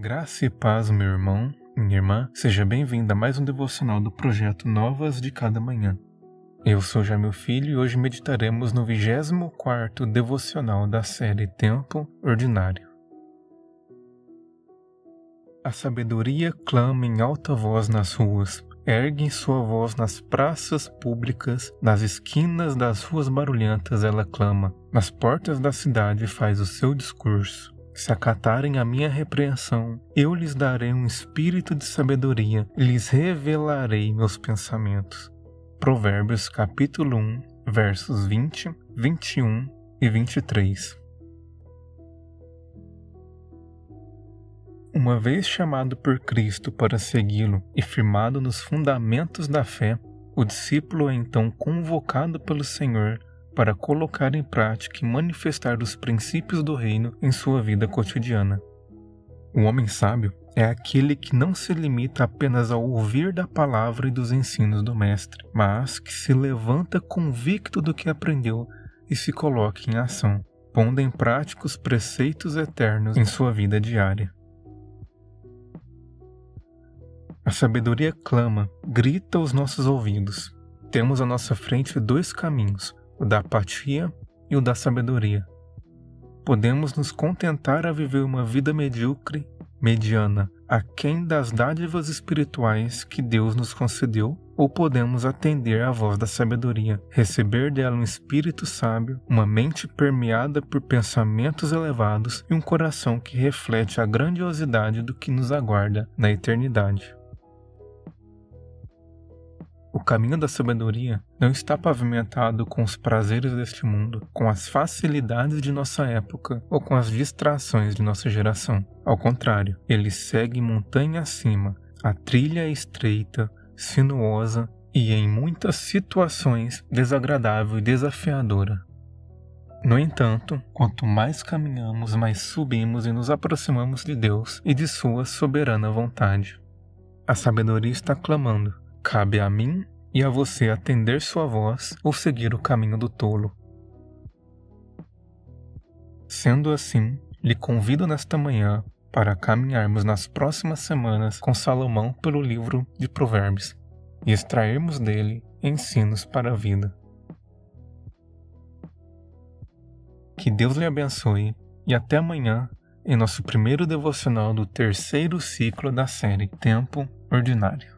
Graça e paz, meu irmão, minha irmã, seja bem-vinda a mais um devocional do projeto Novas de Cada Manhã. Eu sou já meu filho e hoje meditaremos no 24 devocional da série Tempo Ordinário. A sabedoria clama em alta voz nas ruas, ergue sua voz nas praças públicas, nas esquinas das ruas barulhentas ela clama, nas portas da cidade faz o seu discurso. Se acatarem a minha repreensão, eu lhes darei um espírito de sabedoria lhes revelarei meus pensamentos. Provérbios capítulo 1, versos 20, 21 e 23. Uma vez chamado por Cristo para segui-lo e firmado nos fundamentos da fé, o discípulo é então convocado pelo Senhor para colocar em prática e manifestar os princípios do reino em sua vida cotidiana. O homem sábio é aquele que não se limita apenas ao ouvir da palavra e dos ensinos do Mestre, mas que se levanta convicto do que aprendeu e se coloca em ação, pondo em prática os preceitos eternos em sua vida diária. A sabedoria clama, grita aos nossos ouvidos. Temos à nossa frente dois caminhos, o da apatia e o da sabedoria. Podemos nos contentar a viver uma vida medíocre, mediana, aquém das dádivas espirituais que Deus nos concedeu, ou podemos atender à voz da sabedoria, receber dela um espírito sábio, uma mente permeada por pensamentos elevados e um coração que reflete a grandiosidade do que nos aguarda na eternidade. O caminho da sabedoria não está pavimentado com os prazeres deste mundo, com as facilidades de nossa época ou com as distrações de nossa geração. Ao contrário, ele segue montanha acima. A trilha é estreita, sinuosa e, em muitas situações, desagradável e desafiadora. No entanto, quanto mais caminhamos, mais subimos e nos aproximamos de Deus e de Sua soberana vontade. A sabedoria está clamando Cabe a mim e a você atender sua voz ou seguir o caminho do tolo. Sendo assim, lhe convido nesta manhã para caminharmos nas próximas semanas com Salomão pelo livro de Provérbios e extrairmos dele ensinos para a vida. Que Deus lhe abençoe e até amanhã em nosso primeiro devocional do terceiro ciclo da série Tempo Ordinário.